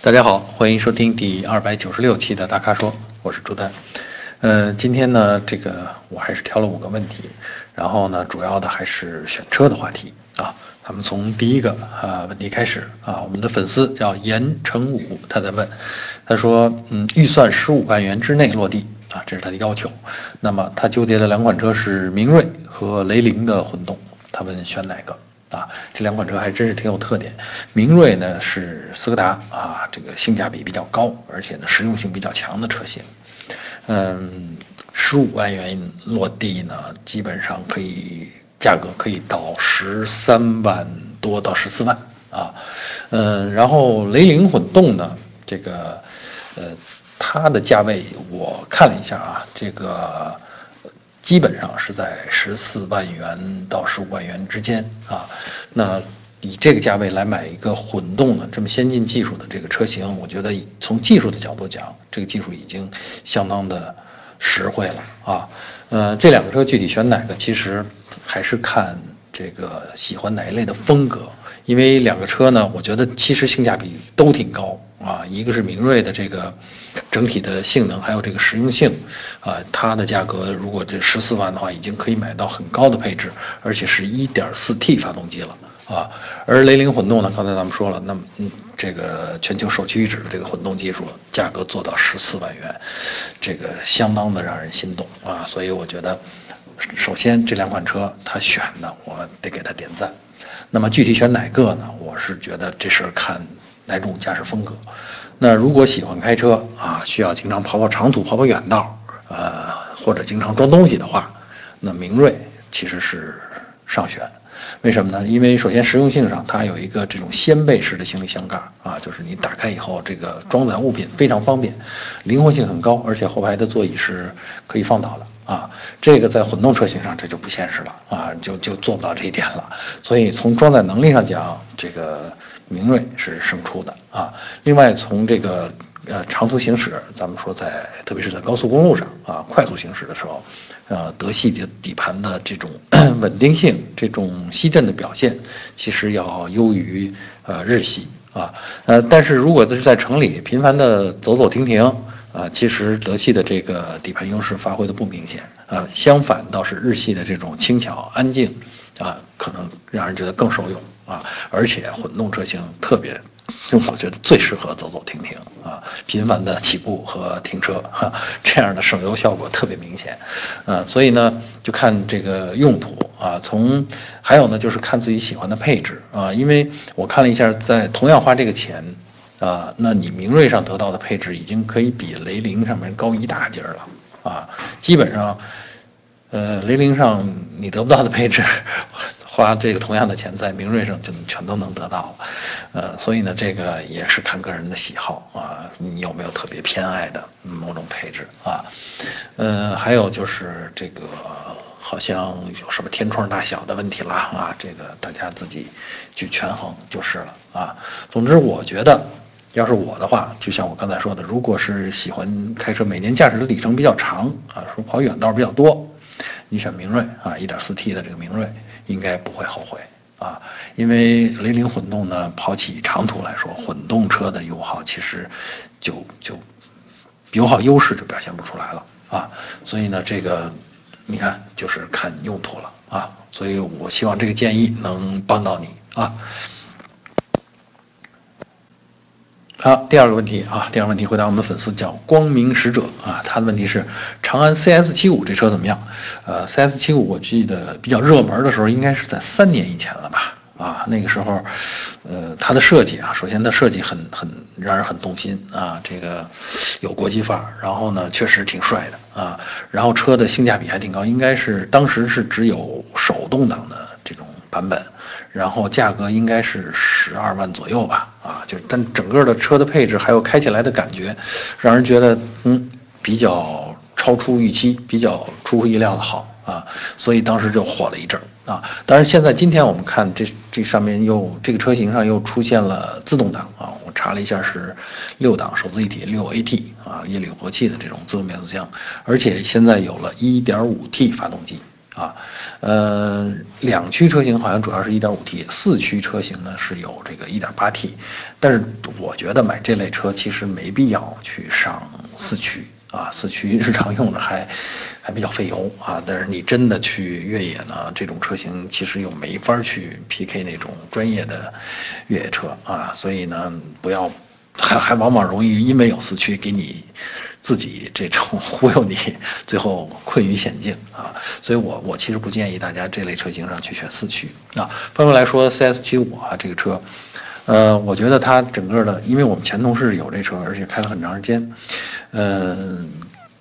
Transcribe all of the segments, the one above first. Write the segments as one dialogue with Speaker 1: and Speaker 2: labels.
Speaker 1: 大家好，欢迎收听第二百九十六期的大咖说，我是朱丹。呃，今天呢，这个我还是挑了五个问题，然后呢，主要的还是选车的话题啊。咱们从第一个啊问题开始啊，我们的粉丝叫严成武，他在问，他说，嗯，预算十五万元之内落地啊，这是他的要求。那么他纠结的两款车是明锐和雷凌的混动，他问选哪个？啊，这两款车还真是挺有特点。明锐呢是斯柯达啊，这个性价比比较高，而且呢实用性比较强的车型。嗯，十五万元落地呢，基本上可以价格可以到十三万多到十四万啊。嗯，然后雷凌混动呢，这个呃它的价位我看了一下啊，这个。基本上是在十四万元到十五万元之间啊，那以这个价位来买一个混动的这么先进技术的这个车型，我觉得从技术的角度讲，这个技术已经相当的实惠了啊。呃，这两个车具体选哪个，其实还是看这个喜欢哪一类的风格，因为两个车呢，我觉得其实性价比都挺高。啊，一个是明锐的这个整体的性能，还有这个实用性，啊，它的价格如果这十四万的话，已经可以买到很高的配置，而且是一点四 T 发动机了啊。而雷凌混动呢，刚才咱们说了，那么嗯，这个全球首屈一指的这个混动技术，价格做到十四万元，这个相当的让人心动啊。所以我觉得，首先这两款车它选的，我得给它点赞。那么具体选哪个呢？我是觉得这事儿看。哪种驾驶风格？那如果喜欢开车啊，需要经常跑跑长途、跑跑远道，呃，或者经常装东西的话，那明锐其实是上选。为什么呢？因为首先实用性上，它有一个这种掀背式的行李箱盖啊，就是你打开以后，这个装载物品非常方便，灵活性很高，而且后排的座椅是可以放倒的。啊，这个在混动车型上这就不现实了啊，就就做不到这一点了。所以从装载能力上讲，这个明锐是胜出的啊。另外从这个呃长途行驶，咱们说在特别是在高速公路上啊，快速行驶的时候，呃，德系的底盘的这种 稳定性、这种吸震的表现，其实要优于呃日系啊。呃，但是如果这是在城里频繁的走走停停。啊，其实德系的这个底盘优势发挥的不明显啊，相反倒是日系的这种轻巧安静，啊，可能让人觉得更受用啊，而且混动车型特别，就我觉得最适合走走停停啊，频繁的起步和停车哈，这样的省油效果特别明显，啊，所以呢，就看这个用途啊，从还有呢就是看自己喜欢的配置啊，因为我看了一下，在同样花这个钱。啊，那你明锐上得到的配置已经可以比雷凌上面高一大截了啊！基本上，呃，雷凌上你得不到的配置，花这个同样的钱在明锐上就全都能得到了。呃，所以呢，这个也是看个人的喜好啊，你有没有特别偏爱的某种配置啊？呃，还有就是这个好像有什么天窗大小的问题啦啊？这个大家自己去权衡就是了啊。总之，我觉得。要是我的话，就像我刚才说的，如果是喜欢开车，每年驾驶的里程比较长啊，说跑远道比较多，你选明锐啊一点四 T 的这个明锐应该不会后悔啊，因为雷凌混动呢，跑起长途来说，混动车的油耗其实就就油耗优势就表现不出来了啊，所以呢，这个你看就是看用途了啊，所以我希望这个建议能帮到你啊。好，第二个问题啊，第二个问题回答我们的粉丝叫光明使者啊，他的问题是长安 CS 七五这车怎么样？呃，CS 七五我记得比较热门的时候应该是在三年以前了吧？啊，那个时候，呃，它的设计啊，首先它设计很很让人很动心啊，这个有国际范儿，然后呢确实挺帅的啊，然后车的性价比还挺高，应该是当时是只有手动挡的这种版本。然后价格应该是十二万左右吧，啊，就但整个的车的配置还有开起来的感觉，让人觉得嗯比较超出预期，比较出乎意料的好啊，所以当时就火了一阵儿啊。当然现在今天我们看这这上面又这个车型上又出现了自动挡啊，我查了一下是六档手自一体六 AT 啊，液冷活气的这种自动变速箱，而且现在有了一点五 T 发动机。啊，呃，两驱车型好像主要是一点五 T，四驱车型呢是有这个一点八 T，但是我觉得买这类车其实没必要去上四驱啊，四驱日常用着还还比较费油啊，但是你真的去越野呢，这种车型其实又没法去 PK 那种专业的越野车啊，所以呢，不要还还往往容易因为有四驱给你。自己这种忽悠你，最后困于险境啊！所以我我其实不建议大家这类车型上去选四驱啊。反过来说，CS 七五啊，这个车，呃，我觉得它整个的，因为我们前同事有这车，而且开了很长时间，嗯，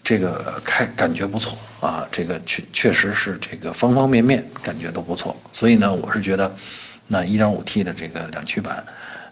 Speaker 1: 这个开感觉不错啊，这个确确实是这个方方面面感觉都不错。所以呢，我是觉得，那 1.5T 的这个两驱版，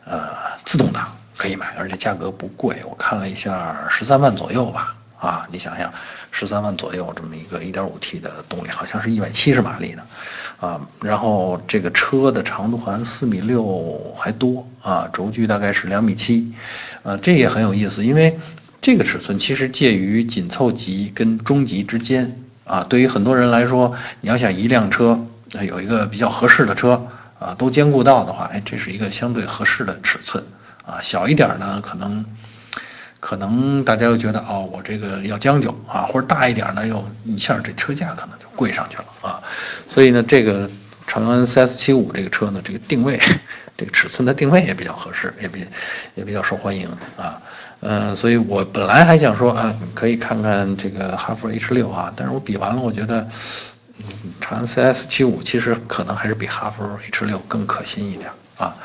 Speaker 1: 呃，自动挡。可以买，而且价格不贵，我看了一下，十三万左右吧。啊，你想想，十三万左右这么一个 1.5T 的动力，好像是一百七十马力的，啊，然后这个车的长度好像四米六还多啊，轴距大概是两米七，呃，这也很有意思，因为这个尺寸其实介于紧凑级跟中级之间啊。对于很多人来说，你要想一辆车有一个比较合适的车啊，都兼顾到的话，哎，这是一个相对合适的尺寸。啊，小一点呢，可能，可能大家又觉得哦，我这个要将就啊，或者大一点呢，又一下这车价可能就贵上去了啊，所以呢，这个长安 CS 七五这个车呢，这个定位，这个尺寸的定位也比较合适，也比也比较受欢迎啊，嗯，所以我本来还想说啊，可以看看这个哈弗 H 六啊，但是我比完了，我觉得，长安 CS 七五其实可能还是比哈弗 H 六更可信一点啊，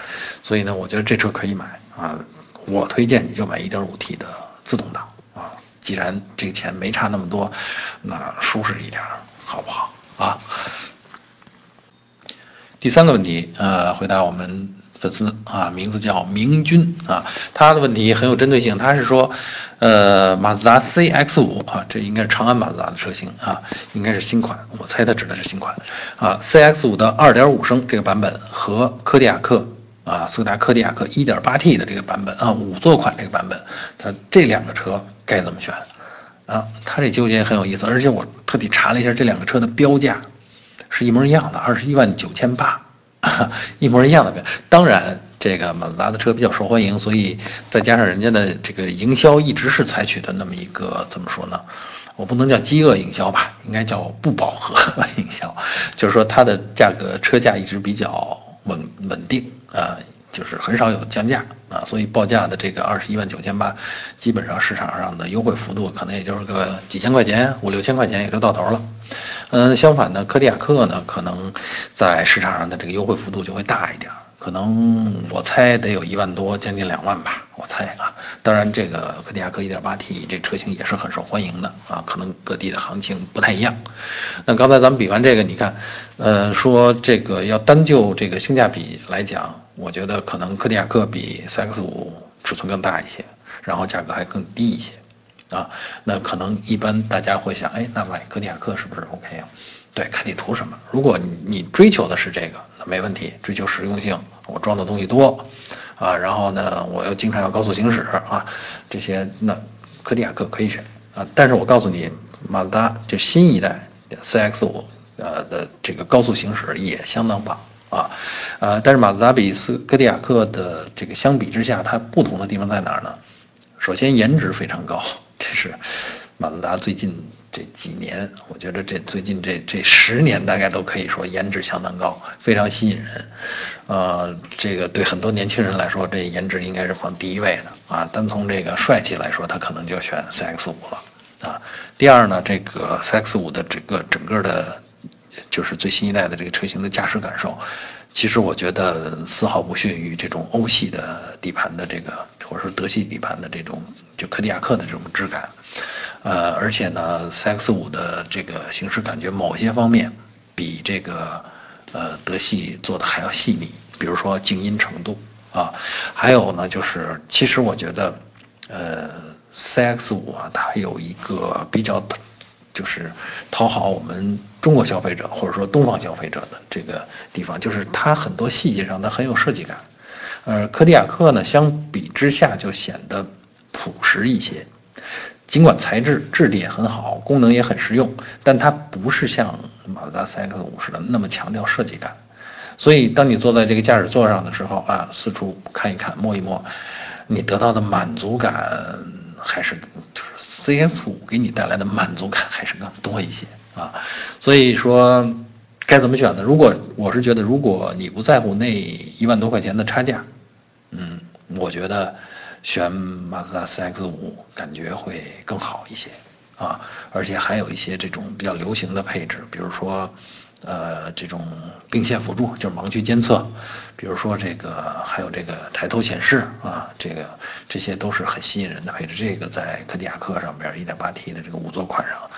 Speaker 1: 所以呢，我觉得这车可以买。啊，我推荐你就买 1.5T 的自动挡啊，既然这个钱没差那么多，那舒适一点，好不好啊？第三个问题，呃，回答我们粉丝啊，名字叫明君啊，他的问题很有针对性，他是说，呃，马自达 CX-5 啊，这应该是长安马自达的车型啊，应该是新款，我猜他指的是新款啊，CX-5 的2.5升这个版本和柯迪亚克。啊，斯柯达柯迪亚克 1.8T 的这个版本啊，五座款这个版本，他这两个车该怎么选？啊，他这纠结很有意思，而且我特地查了一下这两个车的标价，是一模一样的，二十一万九千八，一模一样的表。当然，这个马自达的车比较受欢迎，所以再加上人家的这个营销一直是采取的那么一个怎么说呢？我不能叫饥饿营销吧，应该叫不饱和营销，就是说它的价格车价一直比较。稳稳定啊，就是很少有降价啊，所以报价的这个二十一万九千八，基本上市场上的优惠幅度可能也就是个几千块钱，五六千块钱也就到头了。嗯，相反呢，柯迪亚克呢，可能在市场上的这个优惠幅度就会大一点。可能我猜得有一万多，将近两万吧，我猜啊。当然，这个柯迪亚克 1.8T 这车型也是很受欢迎的啊。可能各地的行情不太一样。那刚才咱们比完这个，你看，呃，说这个要单就这个性价比来讲，我觉得可能柯迪亚克比 CX-5 尺寸更大一些，然后价格还更低一些啊。那可能一般大家会想，哎，那买柯迪亚克是不是 OK 啊？对，看你图什么。如果你你追求的是这个，那没问题。追求实用性，我装的东西多，啊，然后呢，我又经常要高速行驶啊，这些那柯迪亚克可以选啊。但是我告诉你，马自达这新一代 CX 五呃的这个高速行驶也相当棒啊，呃，但是马自达比斯柯迪亚克的这个相比之下，它不同的地方在哪儿呢？首先颜值非常高，这是马自达最近。这几年，我觉得这最近这这十年，大概都可以说颜值相当高，非常吸引人。呃，这个对很多年轻人来说，这颜值应该是放第一位的啊。单从这个帅气来说，他可能就选 CX 五了啊。第二呢，这个 CX 五的整个整个的，就是最新一代的这个车型的驾驶感受，其实我觉得丝毫不逊于这种欧系的底盘的这个，或者说德系底盘的这种，就柯迪亚克的这种质感。呃，而且呢，CX 五的这个行驶感觉某些方面比这个呃德系做的还要细腻，比如说静音程度啊，还有呢就是，其实我觉得，呃，CX 五啊，它有一个比较就是讨好我们中国消费者或者说东方消费者的这个地方，就是它很多细节上它很有设计感，呃，柯迪亚克呢相比之下就显得朴实一些。尽管材质质地也很好，功能也很实用，但它不是像马自达 CX-5 似的那么强调设计感。所以，当你坐在这个驾驶座上的时候啊，四处看一看、摸一摸，你得到的满足感还是就是 CS5 给你带来的满足感还是更多一些啊。所以说，该怎么选呢？如果我是觉得，如果你不在乎那一万多块钱的差价，嗯，我觉得选马自达 CX-5 感觉会更好一些啊，而且还有一些这种比较流行的配置，比如说。呃，这种并线辅助就是盲区监测，比如说这个还有这个抬头显示啊，这个这些都是很吸引人的配置。这个在柯迪亚克上边 1.8T 的这个五座款上，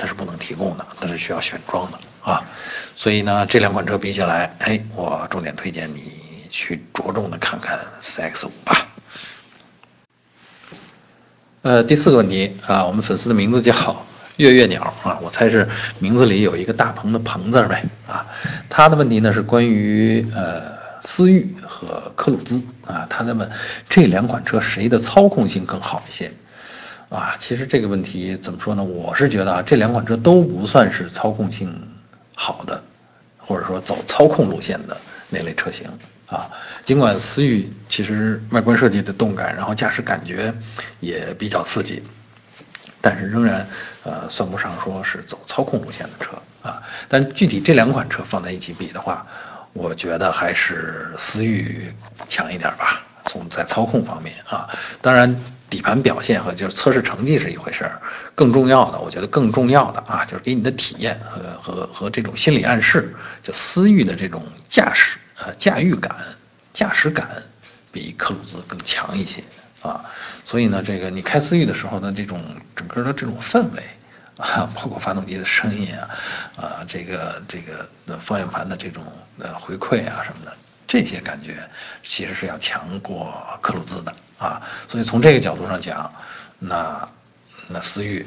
Speaker 1: 它是不能提供的，它是需要选装的啊。所以呢，这两款车比起来，哎，我重点推荐你去着重的看看 CX-5 吧。呃，第四个问题啊，我们粉丝的名字叫。月月鸟啊，我猜是名字里有一个大鹏的鹏字呗啊。他的问题呢是关于呃思域和科鲁兹啊，他在问这两款车谁的操控性更好一些啊？其实这个问题怎么说呢？我是觉得啊，这两款车都不算是操控性好的，或者说走操控路线的那类车型啊。尽管思域其实外观设计的动感，然后驾驶感觉也比较刺激。但是仍然，呃，算不上说是走操控路线的车啊。但具体这两款车放在一起比的话，我觉得还是思域强一点吧。从在操控方面啊，当然底盘表现和就是测试成绩是一回事儿，更重要的，我觉得更重要的啊，就是给你的体验和和和这种心理暗示，就思域的这种驾驶呃驾驭感、驾驶感，比科鲁兹更强一些。啊，所以呢，这个你开思域的时候呢，这种整个的这种氛围，啊，包括发动机的声音啊，啊，这个这个方向盘的这种呃回馈啊什么的，这些感觉其实是要强过科鲁兹的啊。所以从这个角度上讲，那那思域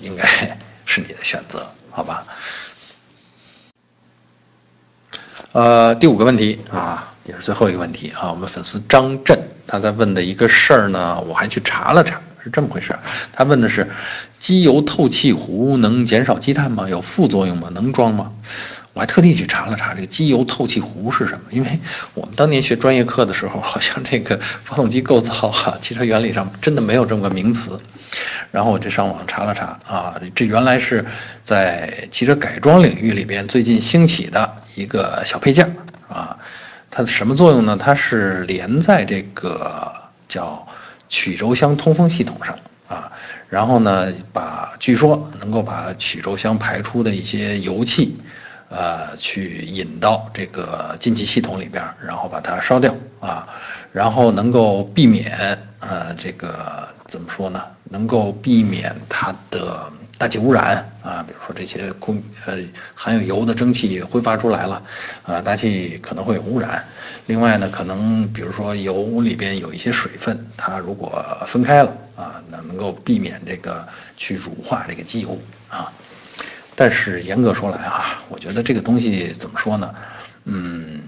Speaker 1: 应该 是你的选择，好吧？呃，第五个问题啊。也是最后一个问题啊，我们粉丝张震他在问的一个事儿呢，我还去查了查，是这么回事。他问的是，机油透气壶能减少积碳吗？有副作用吗？能装吗？我还特地去查了查这个机油透气壶是什么，因为我们当年学专业课的时候，好像这个发动机构造哈，汽车原理上真的没有这么个名词。然后我就上网查了查啊，这原来是在汽车改装领域里边最近兴起的一个小配件啊。它什么作用呢？它是连在这个叫曲轴箱通风系统上啊，然后呢，把据说能够把曲轴箱排出的一些油气，呃，去引到这个进气系统里边，然后把它烧掉啊，然后能够避免呃，这个怎么说呢？能够避免它的。大气污染啊，比如说这些空呃含有油的蒸汽挥发出来了，啊，大气可能会有污染。另外呢，可能比如说油里边有一些水分，它如果分开了啊，那能够避免这个去乳化这个机油啊。但是严格说来啊，我觉得这个东西怎么说呢？嗯，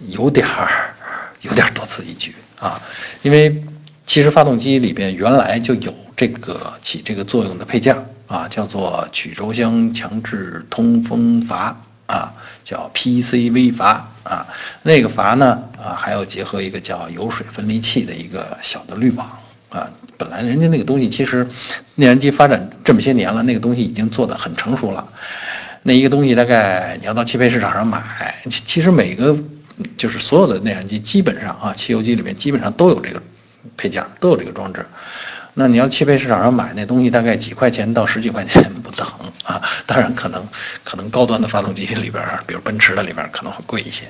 Speaker 1: 有点儿有点多此一举啊，因为其实发动机里边原来就有这个起这个作用的配件。啊，叫做曲轴箱强制通风阀啊，叫 PCV 阀啊。那个阀呢，啊，还要结合一个叫油水分离器的一个小的滤网啊。本来人家那个东西其实，内燃机发展这么些年了，那个东西已经做得很成熟了。那一个东西大概你要到汽配市场上买，其实每个就是所有的内燃机基本上啊，汽油机里面基本上都有这个配件，都有这个装置。那你要汽配市场上买那东西，大概几块钱到十几块钱不等啊。当然，可能可能高端的发动机里边，比如奔驰的里边可能会贵一些。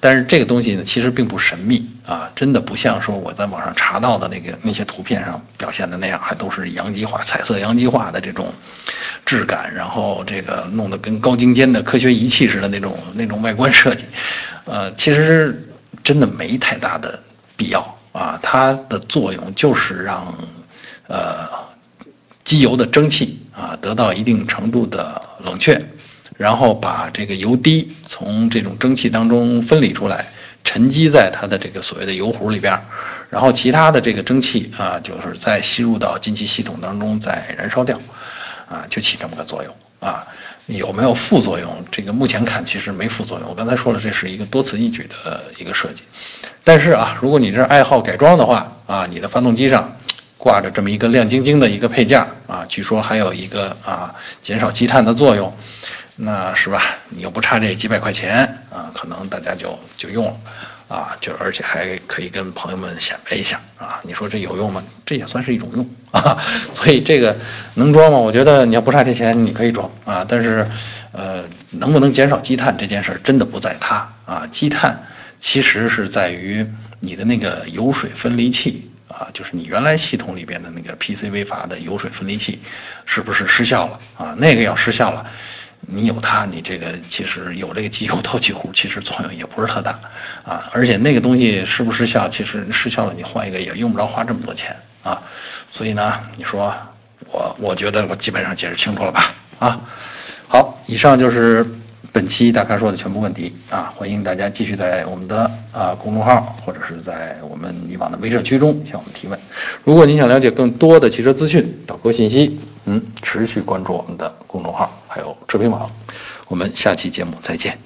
Speaker 1: 但是这个东西呢，其实并不神秘啊，真的不像说我在网上查到的那个那些图片上表现的那样，还都是阳极化、彩色阳极化的这种质感，然后这个弄得跟高精尖的科学仪器似的那种那种外观设计。呃，其实真的没太大的必要啊，它的作用就是让。呃，机油的蒸汽啊，得到一定程度的冷却，然后把这个油滴从这种蒸汽当中分离出来，沉积在它的这个所谓的油壶里边，然后其他的这个蒸汽啊，就是再吸入到进气系统当中再燃烧掉，啊，就起这么个作用啊。有没有副作用？这个目前看其实没副作用。我刚才说了，这是一个多此一举的一个设计。但是啊，如果你这爱好改装的话啊，你的发动机上挂着这么一个亮晶晶的一个配件啊，据说还有一个啊减少积碳的作用，那是吧？你又不差这几百块钱啊，可能大家就就用了。啊，就而且还可以跟朋友们显摆一下啊！你说这有用吗？这也算是一种用啊。所以这个能装吗？我觉得你要不差这钱，你可以装啊。但是，呃，能不能减少积碳这件事儿，真的不在它啊。积碳其实是在于你的那个油水分离器啊，就是你原来系统里边的那个 PCV 阀的油水分离器，是不是失效了啊？那个要失效了。你有它，你这个其实有这个机油透气壶，其实作用也不是特大，啊，而且那个东西失不失效，其实失效了你换一个也用不着花这么多钱啊，所以呢，你说我我觉得我基本上解释清楚了吧？啊，好，以上就是。本期大咖说的全部问题啊，欢迎大家继续在我们的啊公众号或者是在我们以往的微社区中向我们提问。如果您想了解更多的汽车资讯、导购信息，嗯，持续关注我们的公众号还有车评网。我们下期节目再见。